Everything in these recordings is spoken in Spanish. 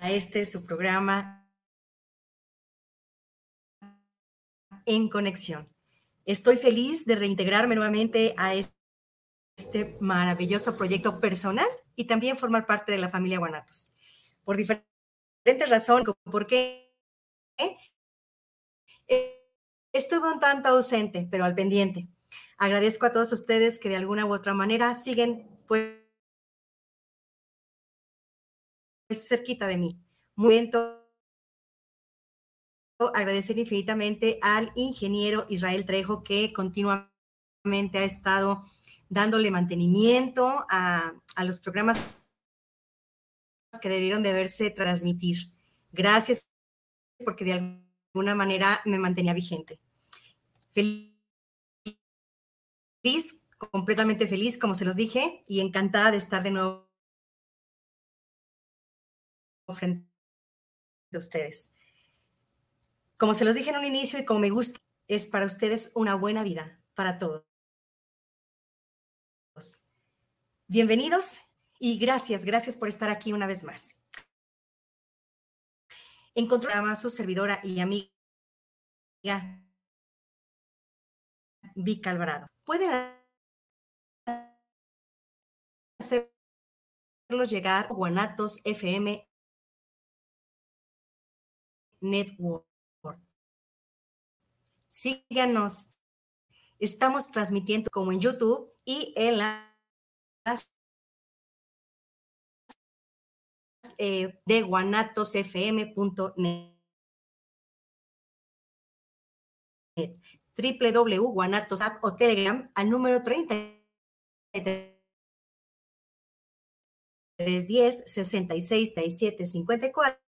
A este su programa En Conexión. Estoy feliz de reintegrarme nuevamente a este maravilloso proyecto personal y también formar parte de la familia Guanatos. Por diferentes razones, ¿por qué? Estuve un tanto ausente, pero al pendiente. Agradezco a todos ustedes que de alguna u otra manera siguen pues cerquita de mí. Momento agradecer infinitamente al ingeniero Israel Trejo que continuamente ha estado dándole mantenimiento a, a los programas que debieron de verse transmitir. Gracias porque de alguna manera me mantenía vigente. Feliz, completamente feliz, como se los dije, y encantada de estar de nuevo frente a ustedes. Como se los dije en un inicio y como me gusta, es para ustedes una buena vida, para todos. Bienvenidos y gracias, gracias por estar aquí una vez más. Encontró a su servidora y amiga Vika Alvarado. Pueden hacerlo llegar a Guanatos FM Network. Síganos. Estamos transmitiendo como en YouTube y en las eh, de guanatosfm.net www.guanatos o Telegram al número 33 10 66 67 54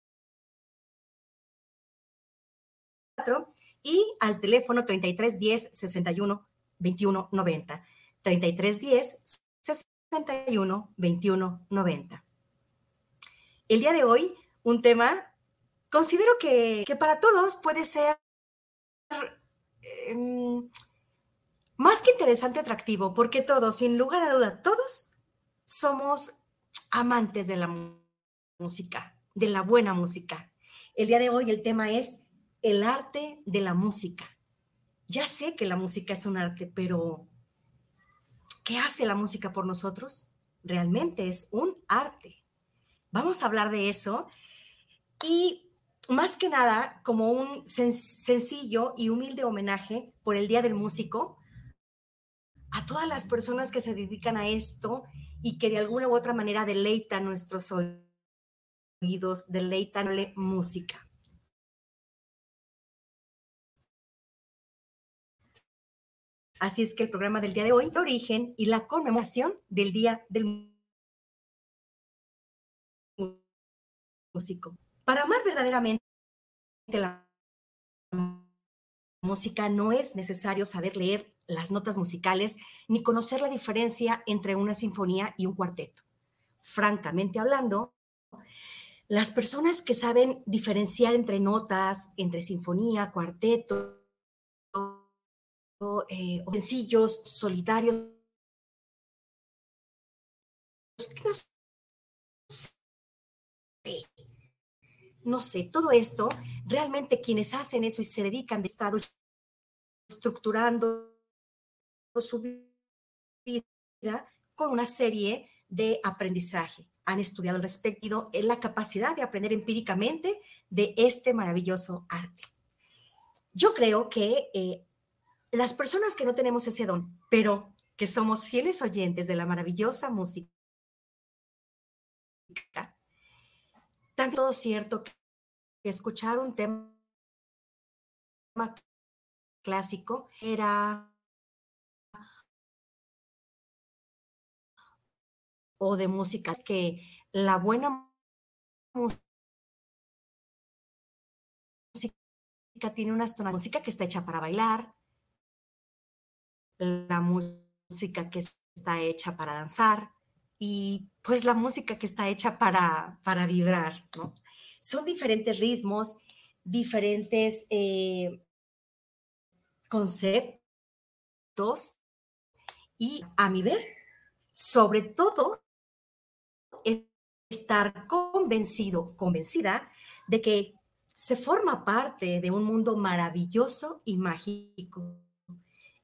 y al teléfono 3310 61 21 90. 3310 61 21 90. El día de hoy, un tema, considero que, para todos puede ser eh, más que interesante, atractivo, porque todos, sin lugar a duda, todos somos amantes de la música, de la buena música. El día de hoy el tema es el arte de la música. Ya sé que la música es un arte, pero ¿qué hace la música por nosotros? Realmente es un arte. Vamos a hablar de eso y más que nada como un sencillo y humilde homenaje por el Día del Músico a todas las personas que se dedican a esto y que de alguna u otra manera deleitan nuestros oídos, deleitan música. Así es que el programa del día de hoy, el origen y la conmemoración del Día del Músico. Para amar verdaderamente la música no es necesario saber leer las notas musicales ni conocer la diferencia entre una sinfonía y un cuarteto. Francamente hablando, las personas que saben diferenciar entre notas, entre sinfonía, cuarteto, eh, sencillos, solitarios. No sé, todo esto, realmente quienes hacen eso y se dedican de estado estructurando su vida con una serie de aprendizaje. Han estudiado al respecto en la capacidad de aprender empíricamente de este maravilloso arte. Yo creo que eh, las personas que no tenemos ese don, pero que somos fieles oyentes de la maravillosa música, también todo cierto que escuchar un tema clásico era o de músicas que la buena música tiene una música que está hecha para bailar, la música que está hecha para danzar y pues la música que está hecha para, para vibrar, ¿no? Son diferentes ritmos, diferentes eh, conceptos y a mi ver, sobre todo, estar convencido, convencida de que se forma parte de un mundo maravilloso y mágico,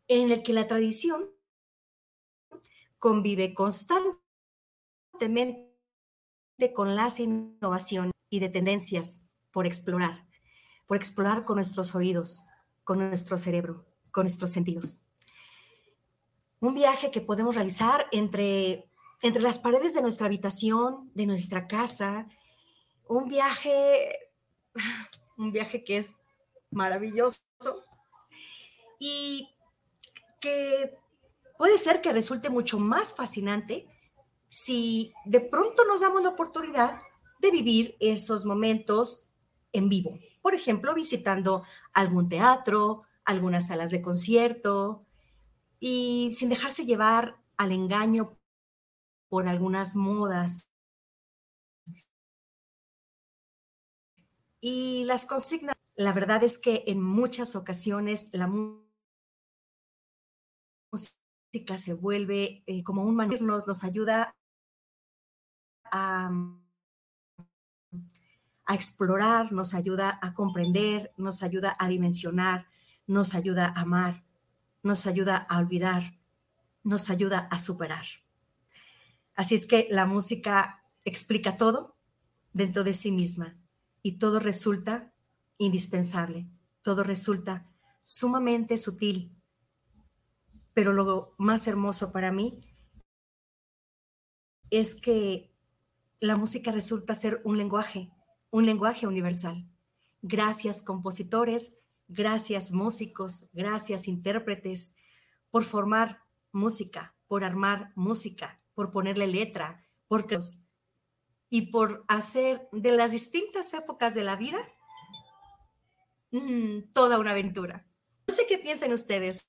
en el que la tradición convive constantemente con las innovaciones y de tendencias por explorar, por explorar con nuestros oídos, con nuestro cerebro, con nuestros sentidos. Un viaje que podemos realizar entre, entre las paredes de nuestra habitación, de nuestra casa, un viaje un viaje que es maravilloso y que puede ser que resulte mucho más fascinante si de pronto nos damos la oportunidad de vivir esos momentos en vivo. Por ejemplo, visitando algún teatro, algunas salas de concierto y sin dejarse llevar al engaño por algunas modas Y las consignas, la verdad es que en muchas ocasiones la música se vuelve eh, como un manual, nos, ayuda a explorar, nos ayuda a comprender, nos ayuda a dimensionar, nos ayuda a amar, nos ayuda a olvidar, nos ayuda a superar. Así es que la música explica todo dentro de sí misma y todo resulta indispensable, todo resulta sumamente sutil. Pero lo más hermoso para mí es que la música resulta ser un lenguaje, un lenguaje universal. Gracias compositores, gracias músicos, gracias intérpretes por formar música, por armar música, por ponerle letra, por y por hacer de las distintas épocas de la vida mm, toda una aventura. No sé qué piensan ustedes,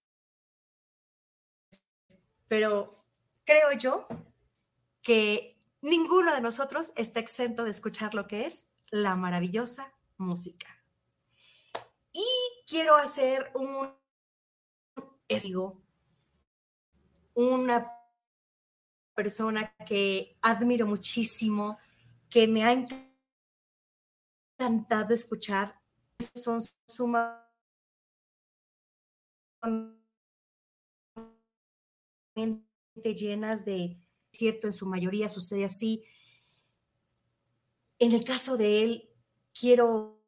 pero creo yo que ninguno de nosotros está exento de escuchar lo que es la maravillosa música. Y quiero hacer un una persona que admiro muchísimo, que me ha encantado escuchar son sumamente llenas de cierto, en su mayoría sucede así. En el caso de él, quiero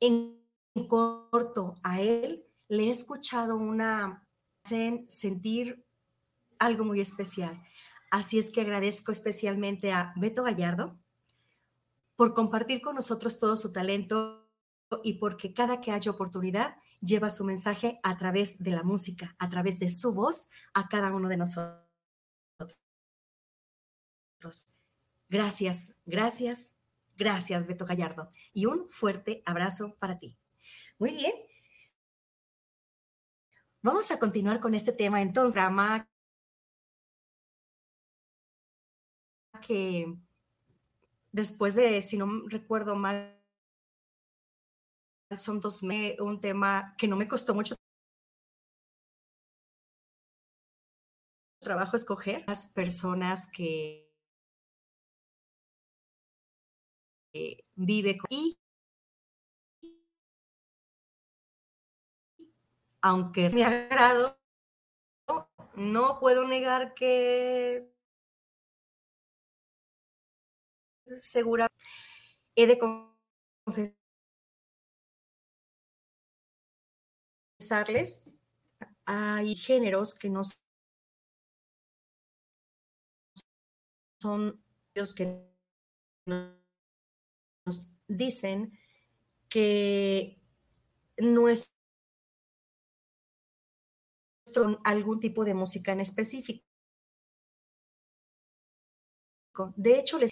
en corto a él le he escuchado una sentir algo muy especial. Así es que agradezco especialmente a Beto Gallardo por compartir con nosotros todo su talento y porque cada que haya oportunidad lleva su mensaje a través de la música, a través de su voz a cada uno de nosotros. Gracias, gracias, gracias Beto Gallardo y un fuerte abrazo para ti. Muy bien, Vamos a continuar con este tema entonces, drama que después de, si no recuerdo mal, son dos meses, un tema que no me costó mucho trabajo escoger las personas que vive y aunque me agrado, no puedo negar que segura he de confesarles hay géneros que no son los que nos dicen que nuestro algún tipo de música en específico. De hecho, les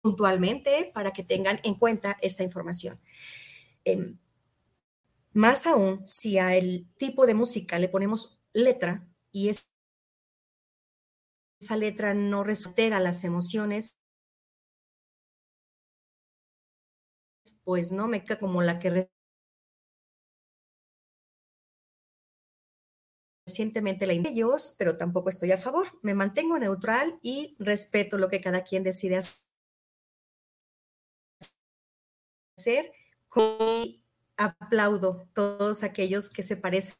puntualmente para que tengan en cuenta esta información. Em, más aún, si al tipo de música le ponemos letra y esa letra no resulta las emociones, pues no me queda como la que recientemente la ellos, pero tampoco estoy a favor. Me mantengo neutral y respeto lo que cada quien decide hacer. Y aplaudo todos aquellos que se parecen,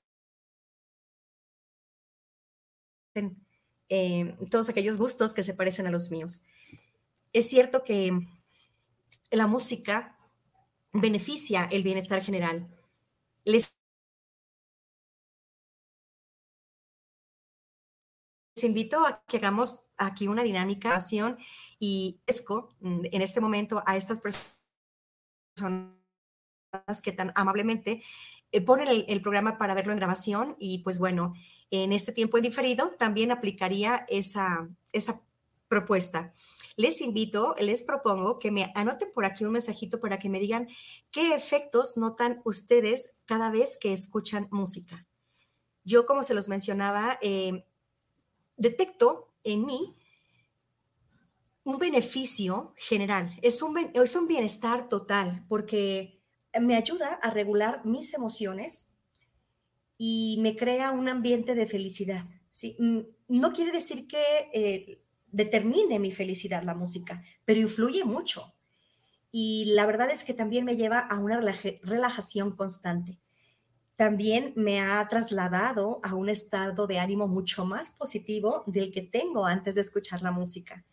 eh, todos aquellos gustos que se parecen a los míos. Es cierto que la música beneficia el bienestar general. Les invito a que hagamos aquí una dinámica y esco mm, en este momento a estas personas que tan amablemente eh, ponen el, programa para verlo en grabación y pues bueno, en este tiempo diferido también aplicaría esa, esa propuesta. Les invito, les propongo que me anoten por aquí un mensajito para que me digan qué efectos notan ustedes cada vez que escuchan música. Yo, como se los mencionaba, eh, detecto en mí un beneficio general, es un, es un bienestar total, porque me ayuda a regular mis emociones y me crea un ambiente de felicidad. ¿sí? Mm, no quiere decir que eh, determine mi felicidad la música, pero influye mucho. Y la verdad es que también me lleva a una relajación constante. También me ha trasladado a un estado de ánimo mucho más positivo del que tengo antes de escuchar la música.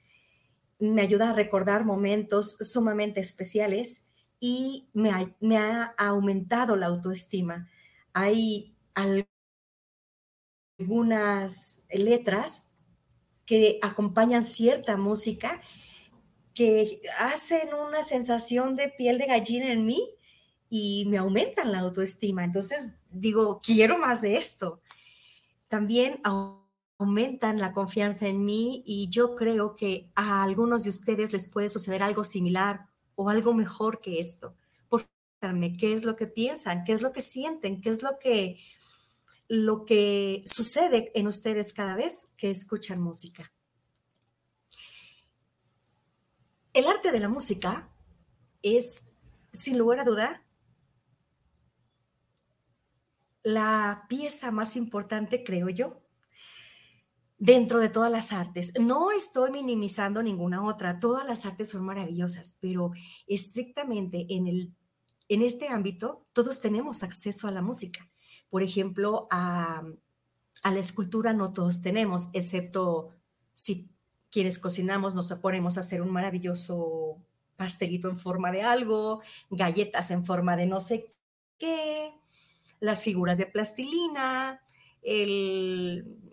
Me ayuda a recordar momentos sumamente especiales y me ha, aumentado la autoestima. Hay algunas letras que acompañan cierta música que hacen una sensación de piel de gallina en mí y me aumentan la autoestima. Entonces digo, quiero más de esto. También aumentan la confianza en mí y yo creo que a algunos de ustedes les puede suceder algo similar o algo mejor que esto. Por qué es lo que piensan, qué es lo que sienten, qué es lo que, lo que sucede en ustedes cada vez que escuchan música. El arte de la música es, sin lugar a duda, la pieza más importante, creo yo, dentro de todas las artes. No estoy minimizando ninguna otra, todas las artes son maravillosas, pero estrictamente en, el, en este ámbito todos tenemos acceso a la música. Por ejemplo, a, a la escultura no todos tenemos, excepto si quienes cocinamos nos ponemos a hacer un maravilloso pastelito en forma de algo, galletas en forma de no sé qué, las figuras de plastilina, el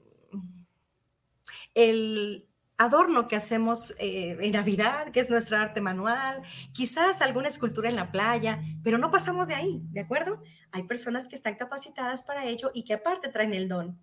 el adorno que hacemos eh, en Navidad, que es nuestra arte manual, quizás alguna escultura en la playa, pero no pasamos de ahí, ¿de acuerdo? Hay personas que están capacitadas para ello y que aparte traen el don.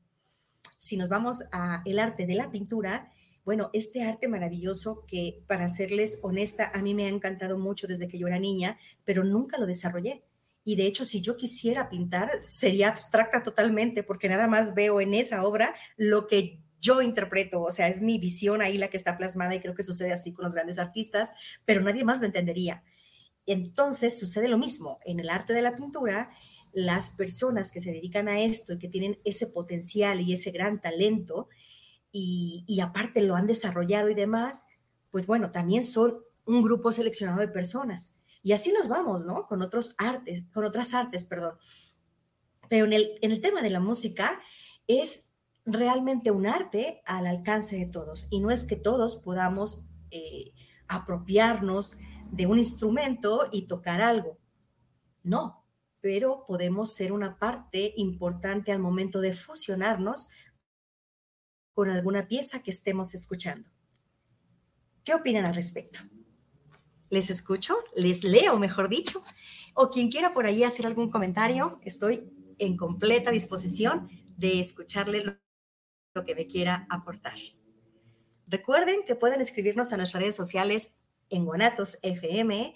Si nos vamos a el arte de la pintura, bueno, este arte maravilloso que, para serles honesta, a mí me ha encantado mucho desde que yo era niña, pero nunca lo desarrollé. Y de hecho, si yo quisiera pintar, sería abstracta totalmente, porque nada más veo en esa obra lo que yo interpreto, o sea, es mi visión ahí la que está plasmada y creo que sucede así con los grandes artistas, pero nadie más lo entendería. Entonces sucede lo mismo en el arte de la pintura, las personas que se dedican a esto y que tienen ese potencial y ese gran talento y, y aparte lo han desarrollado y demás, pues bueno, también son un grupo seleccionado de personas. Y así nos vamos, ¿no? Con otros artes, con otras artes, perdón. Pero en el, en el tema de la música es realmente un arte al alcance de todos. Y no es que todos podamos eh, apropiarnos de un instrumento y tocar algo. No, pero podemos ser una parte importante al momento de fusionarnos con alguna pieza que estemos escuchando. ¿Qué opinan al respecto? ¿Les escucho? ¿Les leo, mejor dicho? O quien quiera por ahí hacer algún comentario, estoy en completa disposición de escucharle lo que me quiera aportar. Recuerden que pueden escribirnos a nuestras redes sociales en Guanatos FM,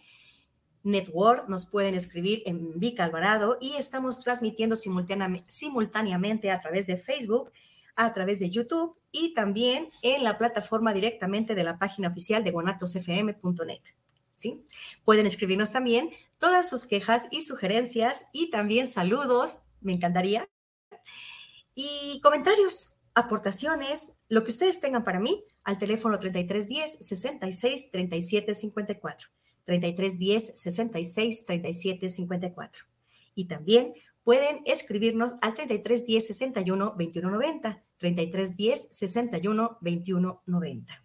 Network, nos pueden escribir en Vica Alvarado y estamos transmitiendo simultáneamente a través de Facebook, a través de YouTube y también en la plataforma directamente de la página oficial de guanatosfm.net. ¿sí? Pueden escribirnos también todas sus quejas y sugerencias y también saludos, me encantaría, y comentarios, aportaciones, lo que ustedes tengan para mí al teléfono 3310 66 37 54. 3310 66 37 54. Y también pueden escribirnos al 3310 61 21 90. 3310 61 21 90.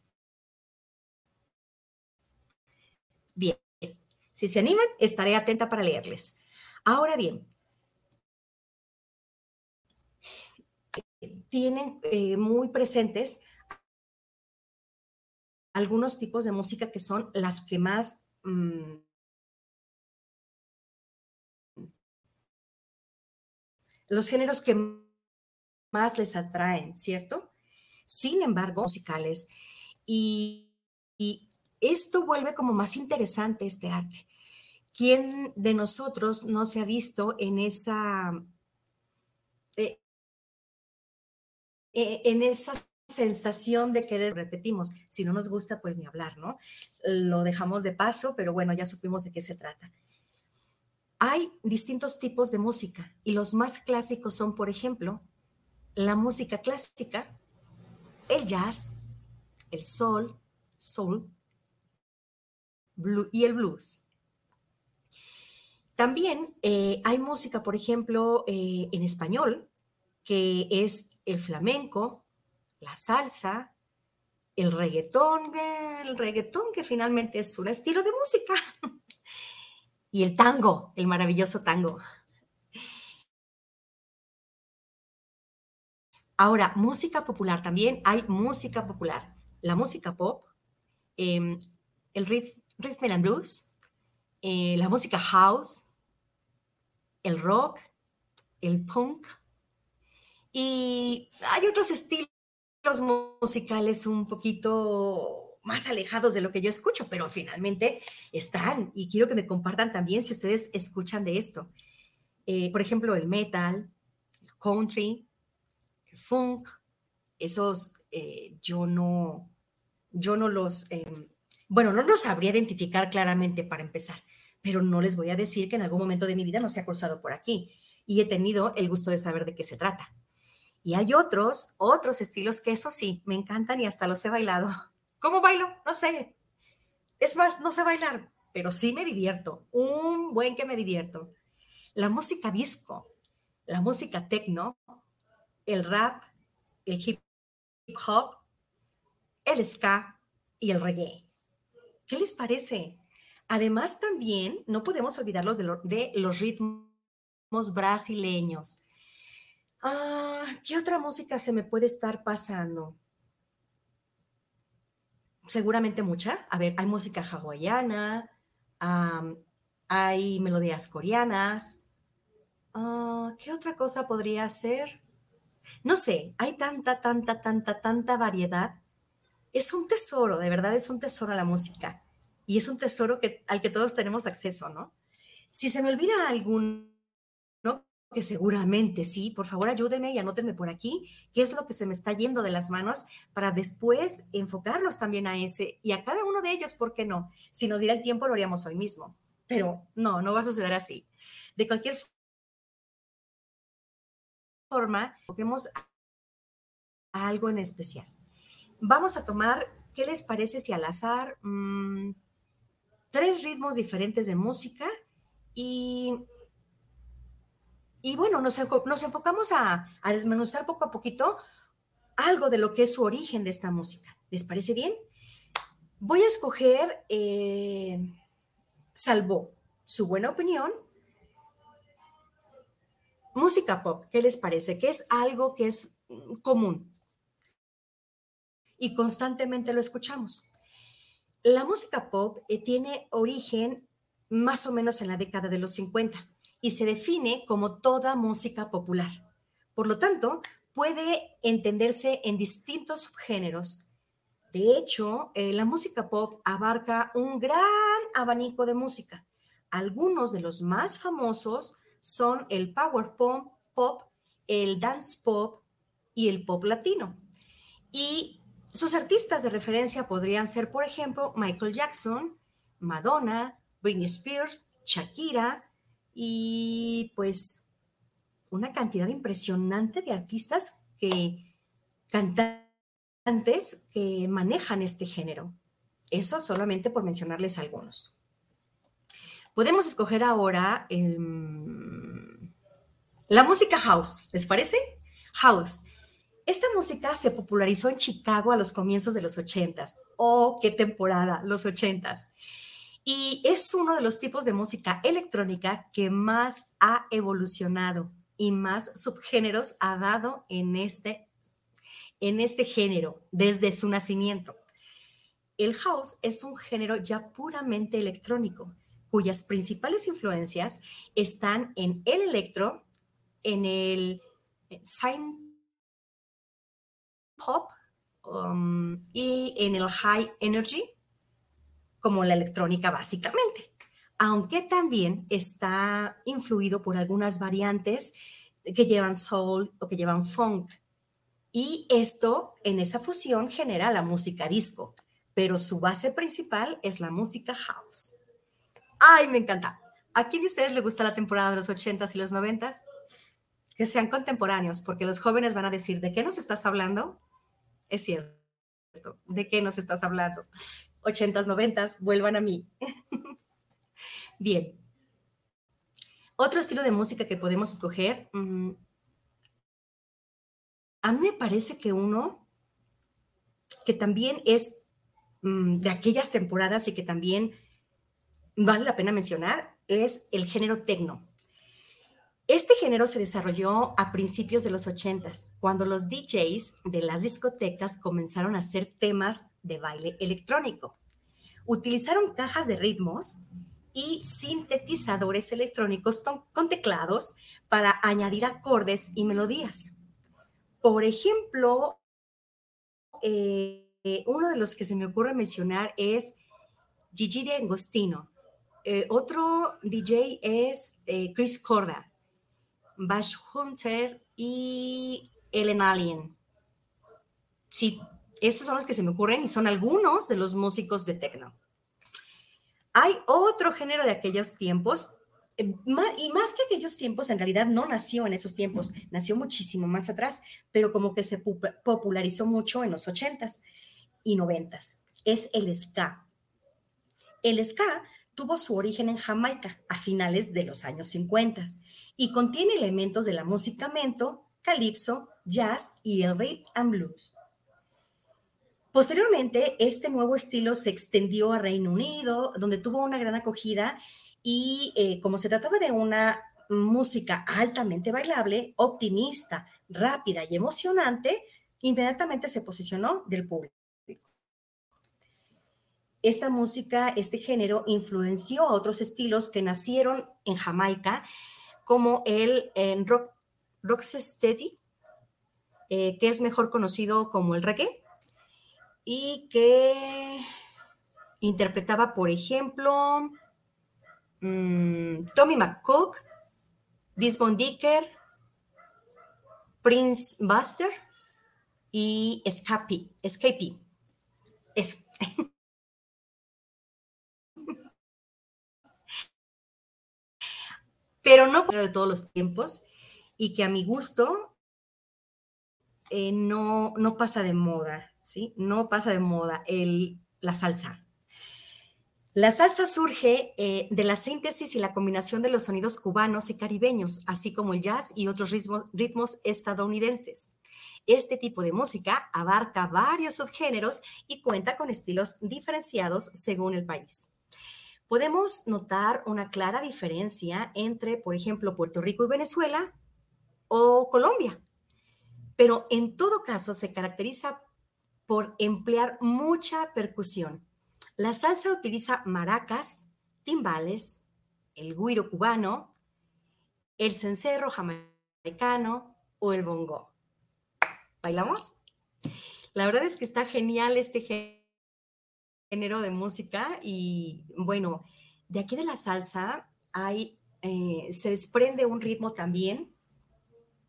Bien, si se animan, estaré atenta para leerles. Ahora bien, tienen eh, muy presentes algunos tipos de música que son las que más mm, los géneros que más les atraen, ¿cierto? Sin embargo, musicales. Y, y, esto vuelve como más interesante este arte. ¿Quién de nosotros no se ha visto en esa, eh, eh, en esa sensación de querer, repetimos, si no nos gusta, pues ni hablar, ¿no? Lo dejamos de paso, pero bueno, ya supimos de qué se trata. Hay distintos tipos de música y los más clásicos son, por ejemplo, la música clásica, el jazz, el soul, soul y el blues. También eh, hay música, por ejemplo, eh, en español, que es el flamenco, la salsa, el reggaetón, el reggaetón que finalmente es un estilo de música, y el tango, el maravilloso tango. Ahora, música popular, también hay música popular. La música pop, em, el rhythm and blues, eh, la música house, el rock, el punk. Y hay otros estilos musicales un poquito más alejados de lo que yo escucho, pero finalmente están y quiero que me compartan también si ustedes escuchan de esto. Eh, por ejemplo, el metal, el country, funk, esos eh, yo no, yo no los, em, bueno, no los sabría identificar claramente para empezar, pero no les voy a decir que en algún momento de mi vida no se ha cruzado por aquí y he tenido el gusto de saber de qué se trata. Y hay otros, otros estilos que eso sí, me encantan y hasta los he bailado. ¿Cómo bailo? No sé. Es más, no sé bailar, pero sí me divierto. Un buen que me divierto. La música disco, la música techno, el rap, el hip hop, el ska y el reggae. ¿Qué les parece? Además, también no podemos olvidarlos de, de los ritmos brasileños. Ah, ¿qué otra música se me puede estar pasando? Seguramente mucha. A ver, hay música hawaiana, hay melodías coreanas. Ah, ¿Qué otra cosa podría ser? No sé, hay tanta, tanta, tanta, tanta variedad. Es un tesoro, de verdad es un tesoro la música. Y es un tesoro que, al que todos tenemos acceso, ¿no? Si se me olvida algún, ¿no? que seguramente sí, por favor ayúdenme y anótenme por aquí qué es lo que se me está yendo de las manos para después enfocarnos también a ese y a cada uno de ellos, ¿por qué no? Si nos diera el tiempo lo haríamos hoy mismo, pero no, no va a suceder así. De cualquier forma, toquemos algo en especial. Vamos a tomar, ¿qué les parece si al azar mm, tres ritmos diferentes de música y, y bueno, nos, nos enfocamos a, desmenuzar poco a poquito algo de lo que es su origen de esta música. ¿Les parece bien? Voy a escoger, eh, salvo su buena opinión, Música pop, ¿qué les parece? Que es algo que es mm, común. Y constantemente lo escuchamos. La música pop eh, tiene origen más o menos en la década de los 50 y se define como toda música popular. Por lo tanto, puede entenderse en distintos subgéneros. De hecho, eh, la música pop abarca un gran abanico de música. Algunos de los más famosos son el power pop, pop el dance pop y el pop latino. Y sus artistas de referencia podrían ser, por ejemplo, Michael Jackson, Madonna, Britney Spears, Shakira y pues una cantidad impresionante de artistas que cantantes que manejan este género. Eso solamente por mencionarles algunos. Podemos escoger ahora em, la música house, ¿les parece? House. Esta música se popularizó en Chicago a los comienzos de los 80s. ¡Oh, qué temporada! Los 80s. Y es uno de los tipos de música electrónica que más ha evolucionado y más subgéneros ha dado en este, en este género desde su nacimiento. El house es un género ya puramente electrónico, cuyas principales influencias están en el electro, en el sign pop um, y en el high energy, como la electrónica básicamente, aunque también está influido por algunas variantes que llevan soul o que llevan funk. Y esto en esa fusión genera la música disco, pero su base principal es la música house. ¡Ay, me encanta! ¿A quién de ustedes le gusta la temporada de los 80s y los 90s? Que sean contemporáneos, porque los jóvenes van a decir, ¿de qué nos estás hablando? Es cierto. ¿De qué nos estás hablando? 80s, 90s, vuelvan a mí. Bien. Otro estilo de música que podemos escoger, mm, a mí me parece que uno que también es mm, de aquellas temporadas y que también vale la pena mencionar es el género tecno. Este género se desarrolló a principios de los 80 cuando los DJs de las discotecas comenzaron a hacer temas de baile electrónico. Utilizaron cajas de ritmos y sintetizadores electrónicos con teclados para añadir acordes y melodías. Por ejemplo, eh, uno de los que se me ocurre mencionar es Gigi de Angostino. Eh, otro DJ es eh, Chris Corda, Bash Hunter y Ellen Alien. Sí, esos son los que se me ocurren y son algunos de los músicos de techno. Hay otro género de aquellos tiempos, eh, y más que aquellos tiempos, en realidad no nació en esos tiempos, nació muchísimo más atrás, pero como que se popularizó mucho en los 80s y 90s. Es el ska. El ska tuvo su origen en Jamaica a finales de los años 50 y contiene elementos de la música mento, calipso, jazz y el rhythm and blues. Posteriormente, este nuevo estilo se extendió a Reino Unido, donde tuvo una gran acogida y eh, como se trataba de una música altamente bailable, optimista, rápida y emocionante, inmediatamente se posicionó del público. Esta música, este género, influenció a otros estilos que nacieron en Jamaica, como el rock, rocksteady, eh, que es mejor conocido como el reggae, y que interpretaba, por ejemplo, mm, Tommy McCook, Desmond Dicker, Prince Buster y Escapee. Escapee. Es. Pero no de todos los tiempos y que a mi gusto eh, no, no pasa de moda. No pasa de moda el, la salsa. La salsa surge eh, de la síntesis y la combinación de los sonidos cubanos y caribeños, así como el jazz y otros ritmos estadounidenses. Este tipo de música abarca varios subgéneros y cuenta con estilos diferenciados según el país. Podemos notar una clara diferencia entre, por ejemplo, Puerto Rico y Venezuela o Colombia, pero en todo caso se caracteriza por emplear mucha percusión. La salsa utiliza maracas, timbales, el guiro cubano, el cencerro jamaicano o el bongo. ¿Bailamos? La verdad es que está genial este género de música y bueno, de aquí de la salsa hay, eh, se desprende un ritmo también.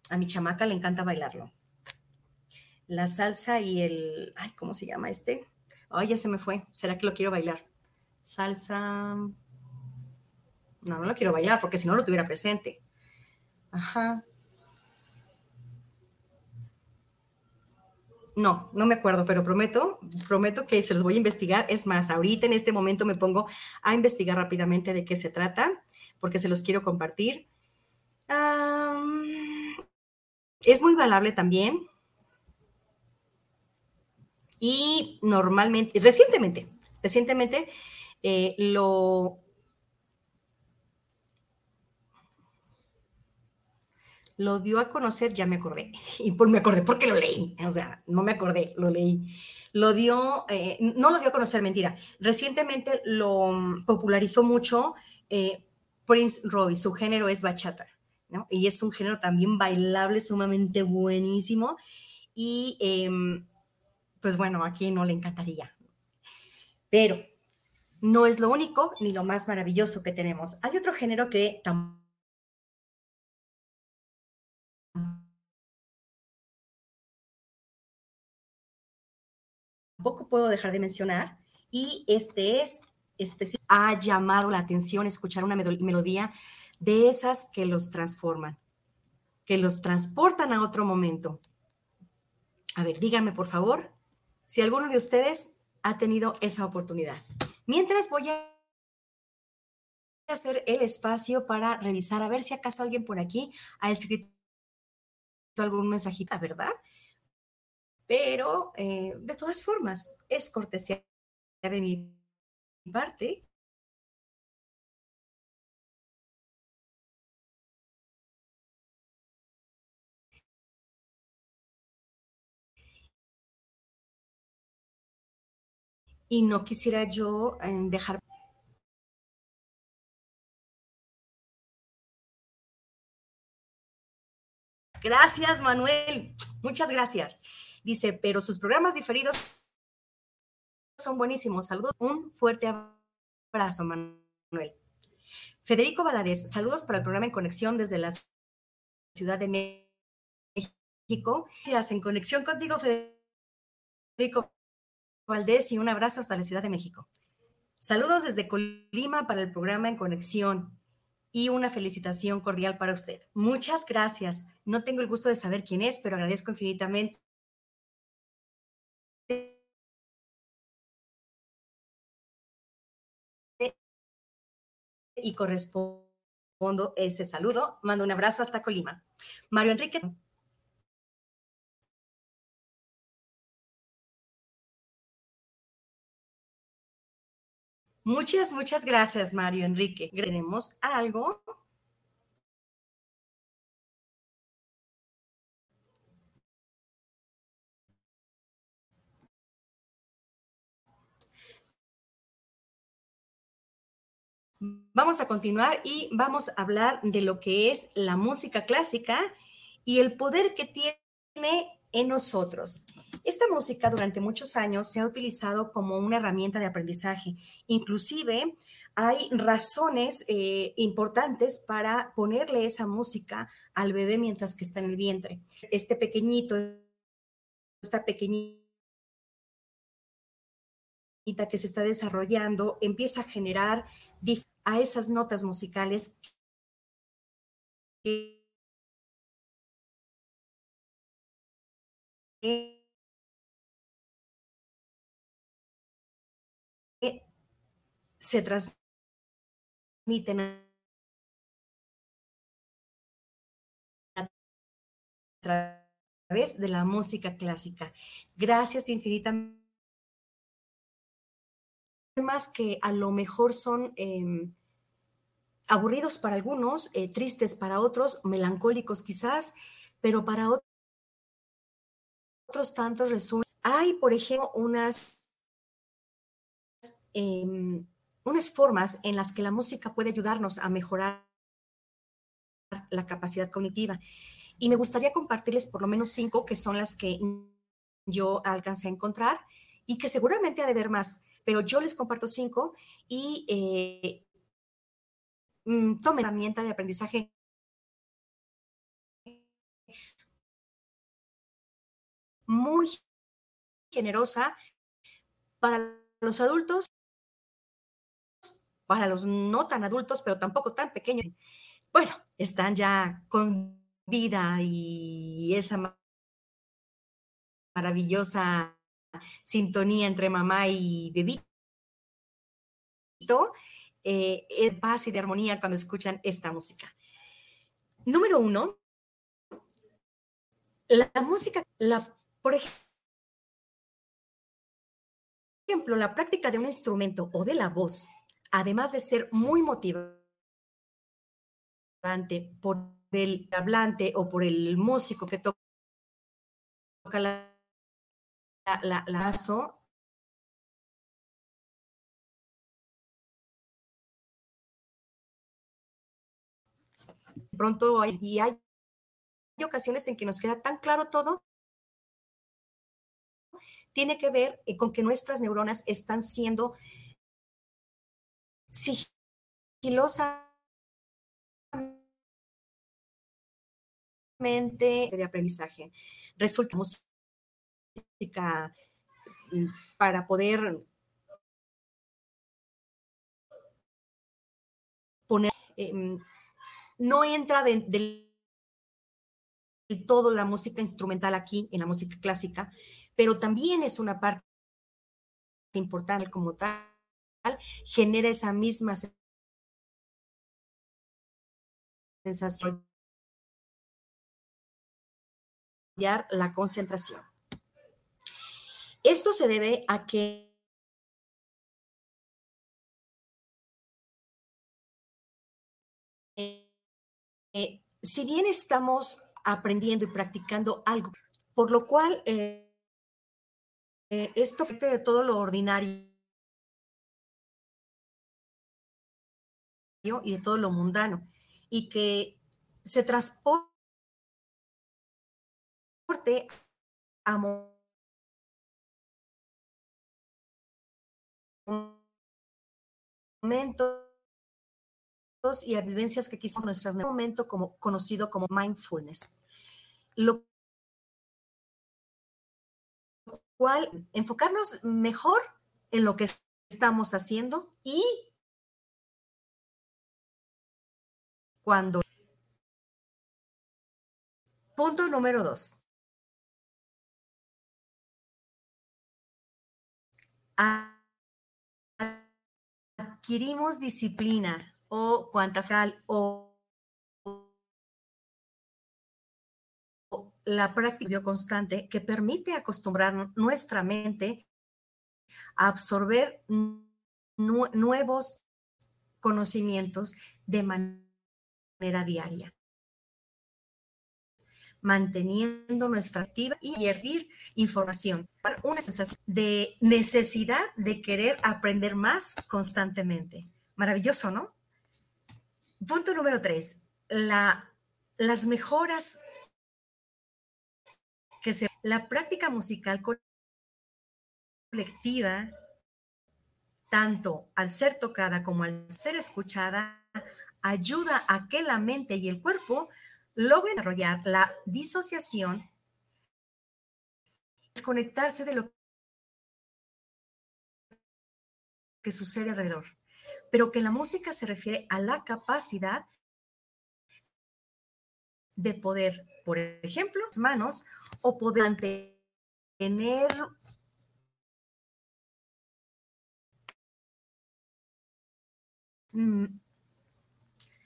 A mi chamaca le encanta bailarlo. La salsa y el, ay, ¿cómo se llama este? Ay, ya se me fue. ¿Será que lo quiero bailar? Salsa. No, no lo quiero bailar porque si no lo tuviera presente. Ajá. No, no me acuerdo, pero prometo, prometo que se los voy a investigar. Es más, ahorita en este momento me pongo a investigar rápidamente de qué se trata, porque se los quiero compartir. es muy valable también. Y normalmente, recientemente, recientemente eh, lo, lo dio a conocer, ya me acordé, y por, me acordé porque lo leí, o sea, no me acordé, lo leí. Lo dio, eh, no lo dio a conocer, mentira, recientemente lo popularizó mucho eh, Prince Roy, su género es bachata, ¿no? Y es un género también bailable, sumamente buenísimo, y em, pues bueno, aquí no le encantaría. Pero no es lo único ni lo más maravilloso que tenemos. Hay otro género que también tampoco puedo dejar de mencionar, y este es. Ha llamado la atención escuchar una melodía de esas que los transforman, que los transportan a otro momento. A ver, díganme por favor si alguno de ustedes ha tenido esa oportunidad. Mientras voy a hacer el espacio para revisar, a ver si acaso alguien por aquí ha escrito algún mensajito, ¿verdad? pero eh, de todas formas es cortesía de mi parte. Y no quisiera yo eh, dejar Gracias, Manuel. Muchas gracias. Dice, pero sus programas diferidos son buenísimos. Saludos. Un fuerte abrazo, Manuel. Federico Valadez, saludos para el programa En Conexión desde la Ciudad de México. Gracias, en conexión contigo, Federico Valdés, y un abrazo hasta la Ciudad de México. Saludos desde Colima para el programa En Conexión y una felicitación cordial para usted. Muchas gracias. No tengo el gusto de saber quién es, pero agradezco infinitamente y correspondo ese saludo. Mando un abrazo hasta Colima. Mario Enrique. Muchas, muchas gracias, Mario Enrique. Tenemos algo Vamos a continuar y vamos a hablar de lo que es la música clásica y el poder que tiene en nosotros. Esta música durante muchos años se ha utilizado como una herramienta de aprendizaje. Inclusive hay razones eh, importantes para ponerle esa música al bebé mientras que está en el vientre. Este pequeñito, esta pequeñita que se está desarrollando empieza a generar a esas notas musicales que se transmiten a través de la música clásica. Gracias infinitamente temas que a lo mejor son em, aburridos para algunos, eh, tristes para otros, melancólicos quizás, pero para otros tantos resulta Hay, por ejemplo, unas, em, unas formas en las que la música puede ayudarnos a mejorar la capacidad cognitiva. Y me gustaría compartirles por lo menos cinco que son las que yo alcancé a encontrar y que seguramente ha de haber más, pero yo les comparto cinco y eh, mm, tomen herramienta de aprendizaje muy generosa para los adultos, para los no tan adultos, pero tampoco tan pequeños. Bueno, están ya con vida y esa maravillosa sintonía entre mamá y bebito, eh, es paz y de armonía cuando escuchan esta música. Número uno, la música, la, por ejemplo, la práctica de un instrumento o de la voz, además de ser muy motivante por el hablante o por el músico que toca la, la, la, pronto hay, y hay ocasiones en que nos queda tan claro todo, tiene que ver eh, con que nuestras neuronas están siendo sigilosamente de aprendizaje. Resulta música mm, para poder poner, mm, no entra del de, todo la música instrumental aquí, en la música clásica, pero también es una parte importante como tal, genera esa misma sensación la concentración. Esto se debe a que eh, si bien estamos aprendiendo y practicando algo, por lo cual eh, eh, esto de todo lo ordinario y de todo lo mundano, y que se transporte a momentos y a vivencias que quizás nuestras en momento como conocido como mindfulness. Lo cual enfocarnos mejor en lo que estamos haciendo y cuando Punto número dos. Adquirimos disciplina o cuantafal o la práctica constante que permite acostumbrar nuestra mente a absorber nuevos conocimientos de manera diaria, manteniendo nuestra activa y adquirir información. Una sensación de necesidad de querer aprender más constantemente. Maravilloso, ¿no? Punto número tres, la, las mejoras que se... La práctica musical colectiva, tanto al ser tocada como al ser escuchada, ayuda a que la mente y el cuerpo logren desarrollar la disociación, desconectarse de lo que sucede alrededor pero que la música se refiere a la capacidad de poder, por ejemplo, manos o poder mantener mm,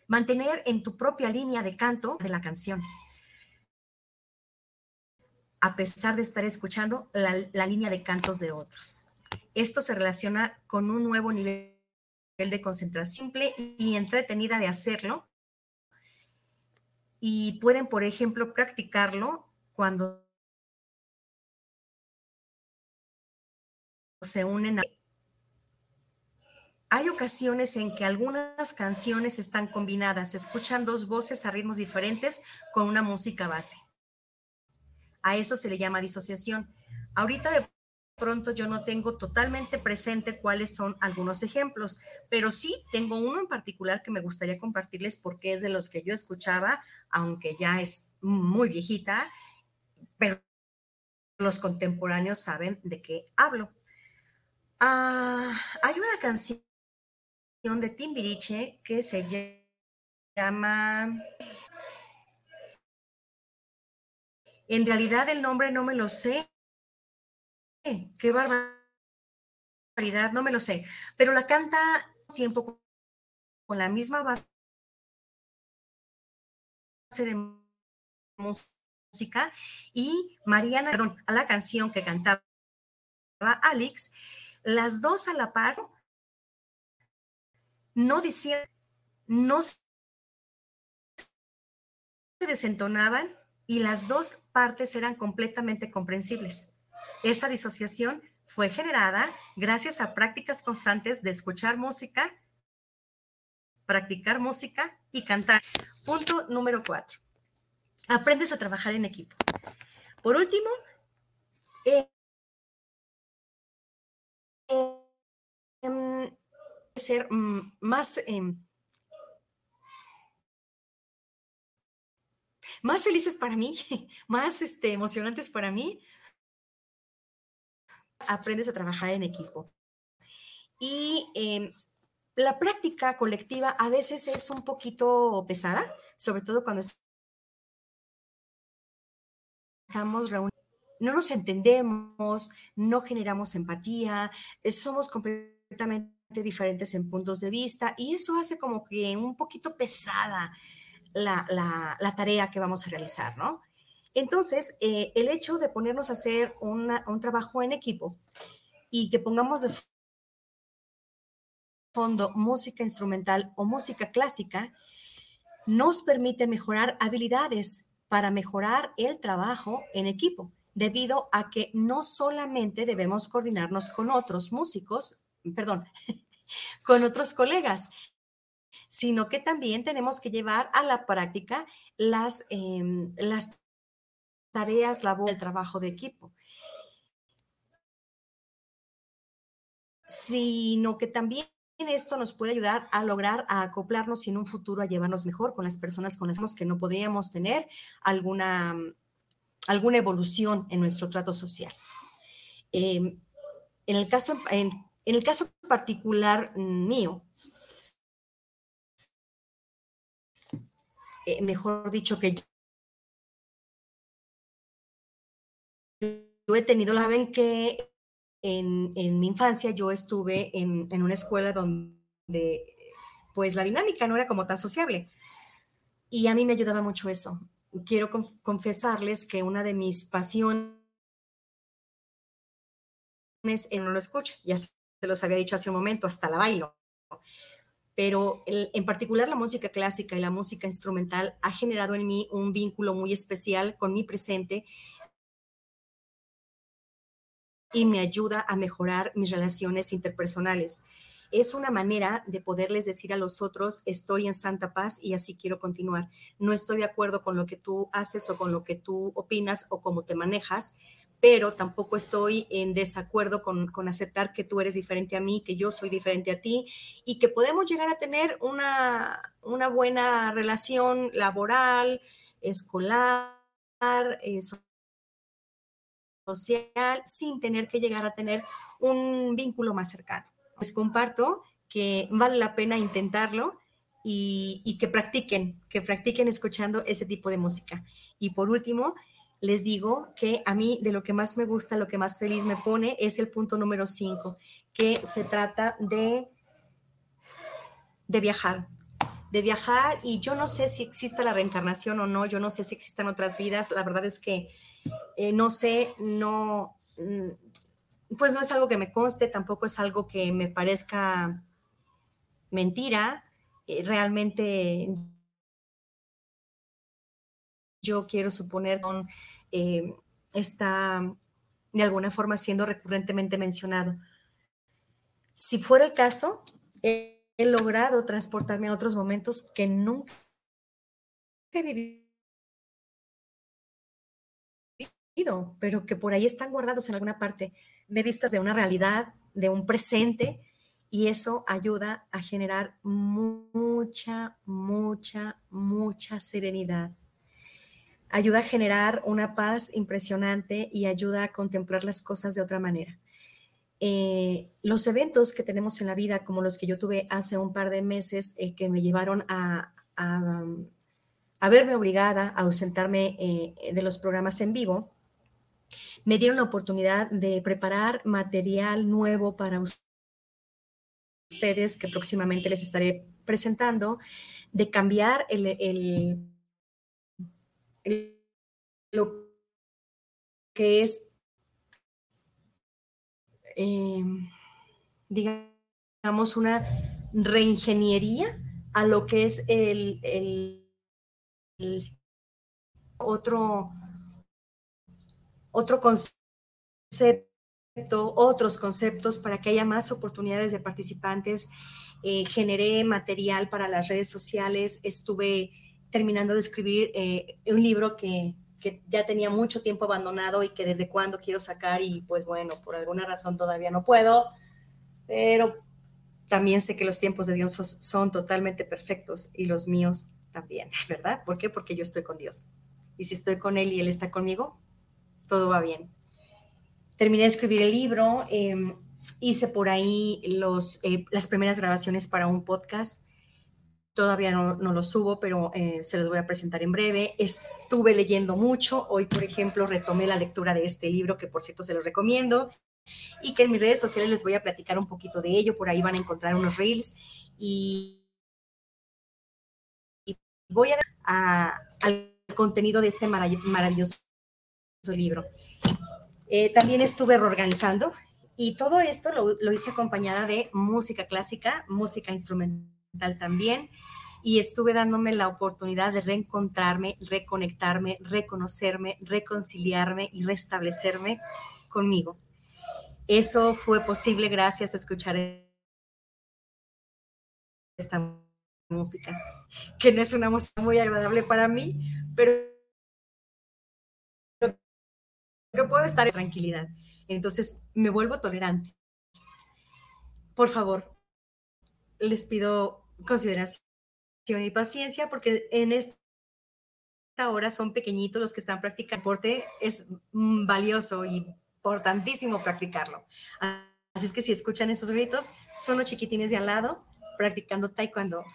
mantener en tu propia línea de canto de la canción, a pesar de estar escuchando la, la línea de cantos de otros. Esto se relaciona con un nuevo nivel de concentración simple y entretenida de hacerlo. Y pueden, por ejemplo, practicarlo cuando se unen a... Hay ocasiones en que algunas canciones están combinadas, se escuchan dos voces a ritmos diferentes con una música base. A eso se le llama disociación. Ahorita de pronto yo no tengo totalmente presente cuáles son algunos ejemplos, pero sí tengo uno en particular que me gustaría compartirles porque es de los que yo escuchaba, aunque ya es muy viejita, pero los contemporáneos saben de qué hablo. Ah, hay una canción de Timbiriche que se llama... En realidad el nombre no me lo sé. Qué barbaridad, no me lo sé. Pero la canta tiempo con la misma base de música y Mariana, perdón, a la canción que cantaba Alex, las dos a la par, no decían, no se desentonaban y las dos partes eran completamente comprensibles. Esa disociación fue generada gracias a prácticas constantes de escuchar música, practicar música y cantar. Punto número cuatro aprendes a trabajar en equipo. Por último, eh, em, ser mm, más, em, más felices para mí, más este, emocionantes para mí, aprendes a trabajar en equipo. Y em, la práctica colectiva a veces es un poquito pesada, sobre todo cuando estamos reunidos, no nos entendemos, no generamos empatía, eh, somos completamente diferentes en puntos de vista y eso hace como que un poquito pesada la, tarea que vamos a realizar, ¿no? Entonces, eh, el hecho de ponernos a hacer un trabajo en equipo y que pongamos de fondo música instrumental o música clásica, nos permite mejorar habilidades para mejorar el trabajo en equipo, debido a que no solamente debemos coordinarnos con otros músicos, perdón, con otros colegas, sino que también tenemos que llevar a la práctica las, em, las tareas, la del trabajo de equipo. Sino que también esto nos puede ayudar a lograr a acoplarnos y en un futuro a llevarnos mejor con las personas con las que no podríamos tener alguna, alguna evolución en nuestro trato social. Em, en, el caso, en, el caso particular mío, eh, mejor dicho que yo he tenido, la ven que en, mi infancia yo estuve en, una escuela donde pues la dinámica no era como tan sociable. Y a mí me ayudaba mucho eso. Quiero confesarles que una de mis pasiones es no lo escucho, ya se los había dicho hace un momento, hasta la bailo. Pero en particular la música clásica y la música instrumental ha generado en mí un vínculo muy especial con mi presente y me ayuda a mejorar mis relaciones interpersonales. Es una manera de poderles decir a los otros, estoy en santa paz y así quiero continuar. No estoy de acuerdo con lo que tú haces o con lo que tú opinas o cómo te manejas, pero tampoco estoy en desacuerdo con, aceptar que tú eres diferente a mí, que yo soy diferente a ti y que podemos llegar a tener una, buena relación laboral, escolar, eh, social sin tener que llegar a tener un vínculo más cercano. Les comparto que vale la pena intentarlo y, que practiquen, que practiquen escuchando ese tipo de música. Y por último, les digo que a mí de lo que más me gusta, lo que más feliz me pone es el punto número 5, que se trata de, de viajar, de viajar y yo no sé si existe la reencarnación o no, yo no sé si existen otras vidas, la verdad es que eh, no sé, no, mm, pues no es algo que me conste, tampoco es algo que me parezca mentira. Eh, realmente yo quiero suponer que eh, está de alguna forma siendo recurrentemente mencionado. Si fuera el caso, he, logrado transportarme a otros momentos que nunca he vivido, pero que por ahí están guardados en alguna parte. Me he visto de una realidad, de un presente, y eso ayuda a generar mucha, mucha, mucha serenidad. Ayuda a generar una paz impresionante y ayuda a contemplar las cosas de otra manera. Eh, los eventos que tenemos en la vida, como los que yo tuve hace un par de meses, eh, que me llevaron a, a, verme obligada a ausentarme eh, de los programas en vivo, me dieron la oportunidad de preparar material nuevo para ustedes que próximamente les estaré presentando, de cambiar el, lo que es, em, digamos, una reingeniería a lo que es el, el, otro, otro concepto otros conceptos para que haya más oportunidades de participantes. Eh, generé material para las redes sociales, estuve terminando de escribir eh, un libro que, que, ya tenía mucho tiempo abandonado y que desde cuando quiero sacar y pues bueno, por alguna razón todavía no puedo, pero también sé que los tiempos de Dios son totalmente perfectos y los míos también, ¿verdad? ¿Por qué? Porque yo estoy con Dios. Y si estoy con Él y Él está conmigo, todo va bien terminé de escribir el libro, em, hice por ahí los, eh, las primeras grabaciones para un podcast. Todavía no, no lo subo, pero eh, se los voy a presentar en breve. Estuve leyendo mucho. Hoy, por ejemplo, retomé la lectura de este libro, que por cierto se lo recomiendo, y que en mis redes sociales les voy a platicar un poquito de ello. Por ahí van a encontrar unos reels y, y voy a, al contenido de este maravilloso libro. Eh, también estuve reorganizando y todo esto lo, hice acompañada de música clásica, música instrumental también, y estuve dándome la oportunidad de reencontrarme, reconectarme, reconocerme, reconciliarme y restablecerme conmigo. Eso fue posible gracias a escuchar esta música, que no es una música muy agradable para mí, pero que puedo estar en tranquilidad. Entonces me vuelvo tolerante. Por favor, les pido consideración y paciencia porque en esta hora son pequeñitos los que están practicando deporte. Es valioso y importantísimo practicarlo. Así es que si escuchan esos gritos, son los chiquitines de al lado practicando taekwondo.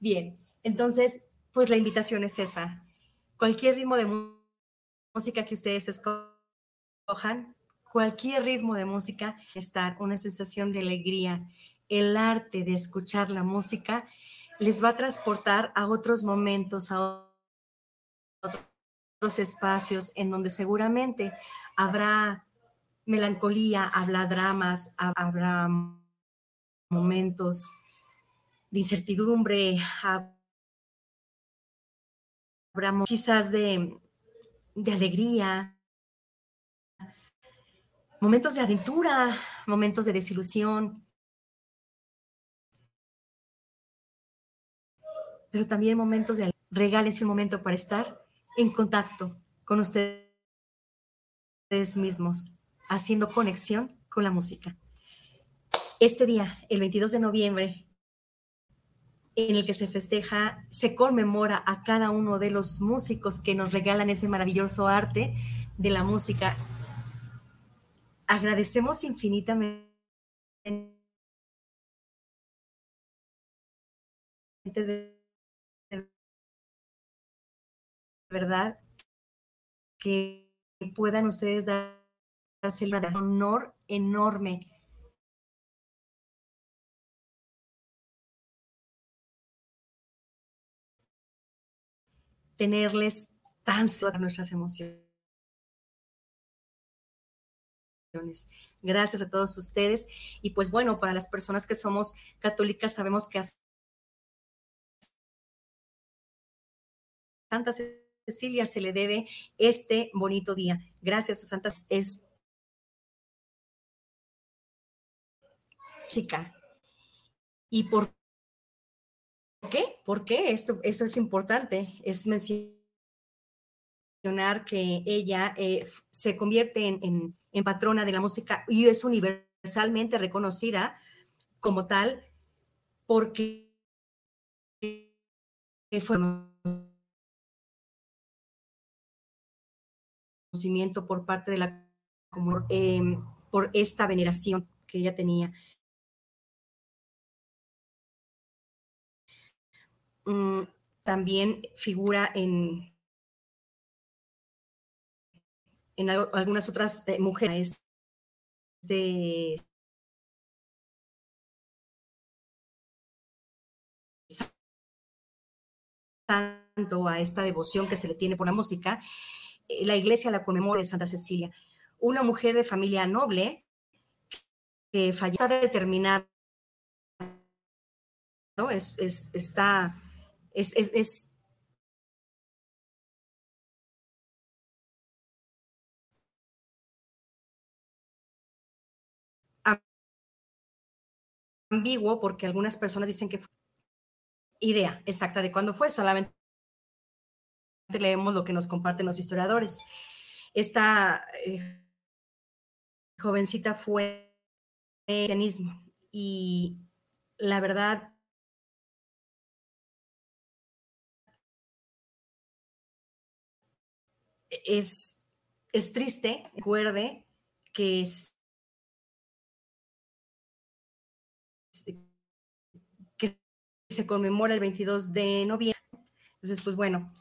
Bien, entonces, pues la invitación es esa. Cualquier ritmo de música música que ustedes escojan, cualquier ritmo de música, estar una sensación de alegría. El arte de escuchar la música les va a transportar a otros momentos, a otros espacios en donde seguramente habrá melancolía, habrá dramas, habrá momentos de incertidumbre, habrá quizás de de alegría, momentos de aventura, momentos de desilusión, pero también momentos de regálense un momento para estar en contacto con ustedes mismos, haciendo conexión con la música. Este día, el 22 de noviembre, en el que se festeja, se conmemora a cada uno de los músicos que nos regalan ese maravilloso arte de la música. Agradecemos infinitamente de, verdad que puedan ustedes darse el honor enorme tenerles tan a nuestras emociones. Gracias a todos ustedes. Y pues bueno, para las personas que somos católicas sabemos que a Santa Cecilia se le debe este bonito día. Gracias a Santa es música. ¿Y por qué? ¿Por qué? Esto, eso es importante. Es mencionar que ella eh, se convierte en, patrona de la música y es universalmente reconocida como tal porque fue conocimiento por parte de la eh, por esta veneración que ella tenía. Mm, también figura en, en algunas otras eh, mujeres de tanto a esta devoción que se le tiene por la música, eh, la iglesia la conmemora de Santa Cecilia, una mujer de familia noble que falleció determinada, ¿no? Es, es, está, es, es, es ambiguo porque algunas personas dicen que fue idea exacta de cuándo fue, solamente leemos lo que nos comparten los historiadores. Esta eh, jovencita fue cristianismo y la verdad es, es triste, recuerde que es que se conmemora el 22 de noviembre. Entonces, pues bueno,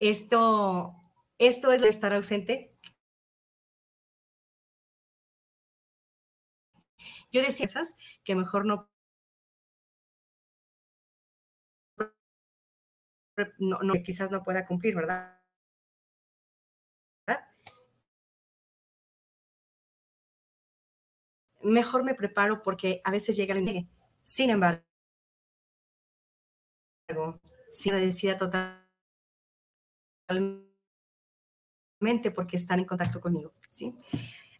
esto, esto es estar ausente. Yo decía esas que mejor no no, no, quizás no pueda cumplir, ¿verdad? Mejor me preparo porque a veces llega el Sin embargo, si decida totalmente porque están en contacto conmigo, ¿sí?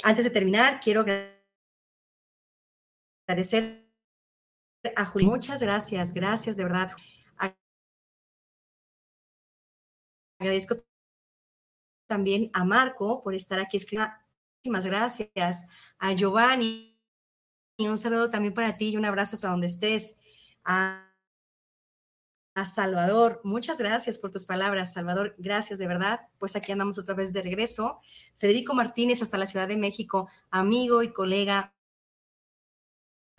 Antes de terminar, quiero agradecer a Julio. Muchas gracias, gracias de verdad. Agradezco también a Marco por estar aquí. Muchísimas gracias. A Giovanni, un saludo también para ti y un abrazo hasta donde estés. A, a Salvador, muchas gracias por tus palabras, Salvador. Gracias de verdad. Pues aquí andamos otra vez de regreso. Federico Martínez hasta la Ciudad de México, amigo y colega.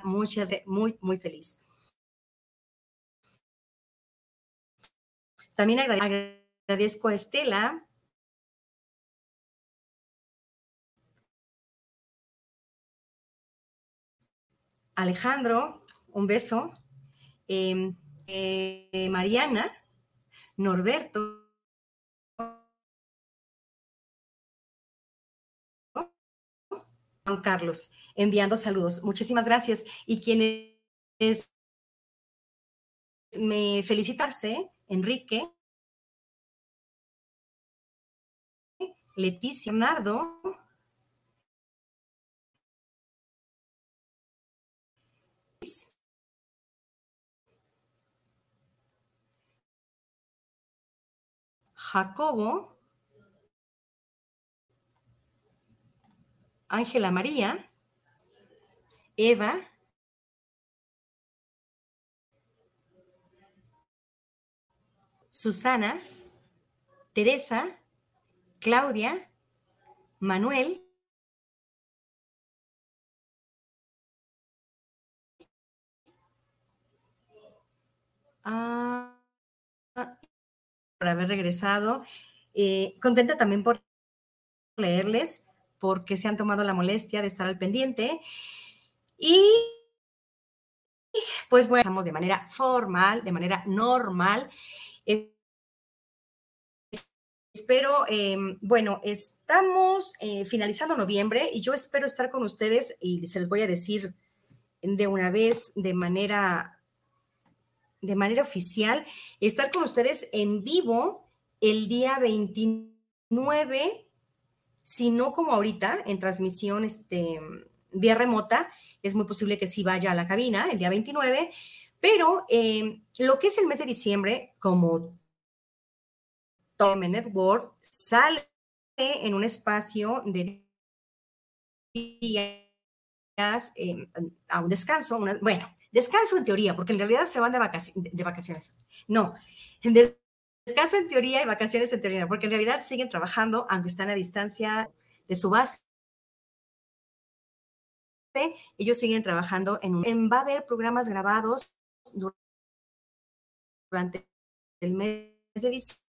Muchas, muy, muy feliz. También agradezco Agradezco a Estela. Alejandro, un beso. Em, eh, Mariana, Norberto. Juan Carlos, enviando saludos. Muchísimas gracias. Y quienes me felicitarse, Enrique, Leticia Nardo. Jacobo, Ángela María, Eva, Susana, Teresa, Claudia, Manuel, ah, por haber regresado. Eh, contenta también por leerles, porque se han tomado la molestia de estar al pendiente. Y pues bueno, estamos de manera formal, de manera normal. Espero, em, bueno, estamos eh, finalizando noviembre y yo espero estar con ustedes y se les voy a decir de una vez de manera, de manera oficial, estar con ustedes en vivo el día 29 Si no como ahorita, en transmisión este, vía remota, es muy posible que sí vaya a la cabina el día 29, pero eh, lo que es el mes de diciembre, como Tome Network, sale en un espacio de días eh, a un descanso, bueno, descanso en teoría, porque en realidad se van de, de vacaciones. No, descanso en teoría y vacaciones en teoría, porque en realidad siguen trabajando, aunque están a distancia de su base. Ellos siguen trabajando en, en va a haber programas grabados durante el mes de diciembre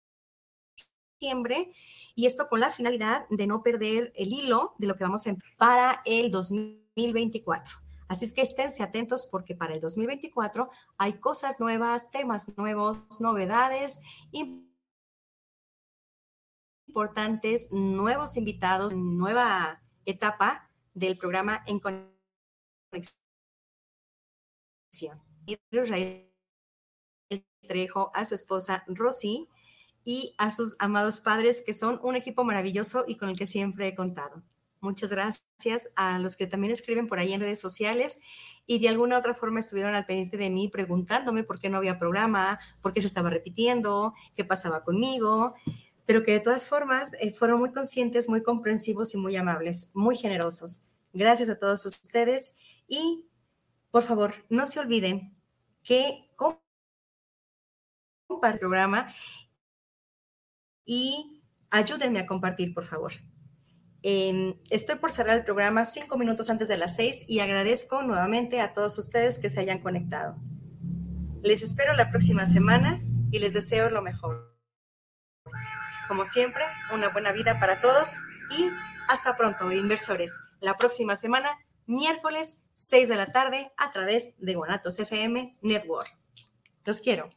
y esto con la finalidad de no perder el hilo de lo que vamos a para el 2024. Así es que esténse atentos porque para el 2024 hay cosas nuevas, temas nuevos, novedades importantes, nuevos invitados, nueva etapa del programa en conexión. Israel Trejo, a su esposa Rosy y a sus amados padres, que son un equipo maravilloso y con el que siempre he contado. Muchas gracias a los que también escriben por ahí en redes sociales y de alguna otra forma estuvieron al pendiente de mí preguntándome por qué no había programa, por qué se estaba repitiendo, qué pasaba conmigo, pero que de todas formas eh, fueron muy conscientes, muy comprensivos y muy amables, muy generosos. Gracias a todos ustedes y por favor, no se olviden que compartir el programa y ayúdenme a compartir, por favor. Em, estoy por cerrar el programa cinco minutos antes de las seis y agradezco nuevamente a todos ustedes que se hayan conectado. Les espero la próxima semana y les deseo lo mejor. Como siempre, una buena vida para todos y hasta pronto, inversores. La próxima semana, miércoles 6 de la tarde, a través de Guanatos FM Network. Los quiero.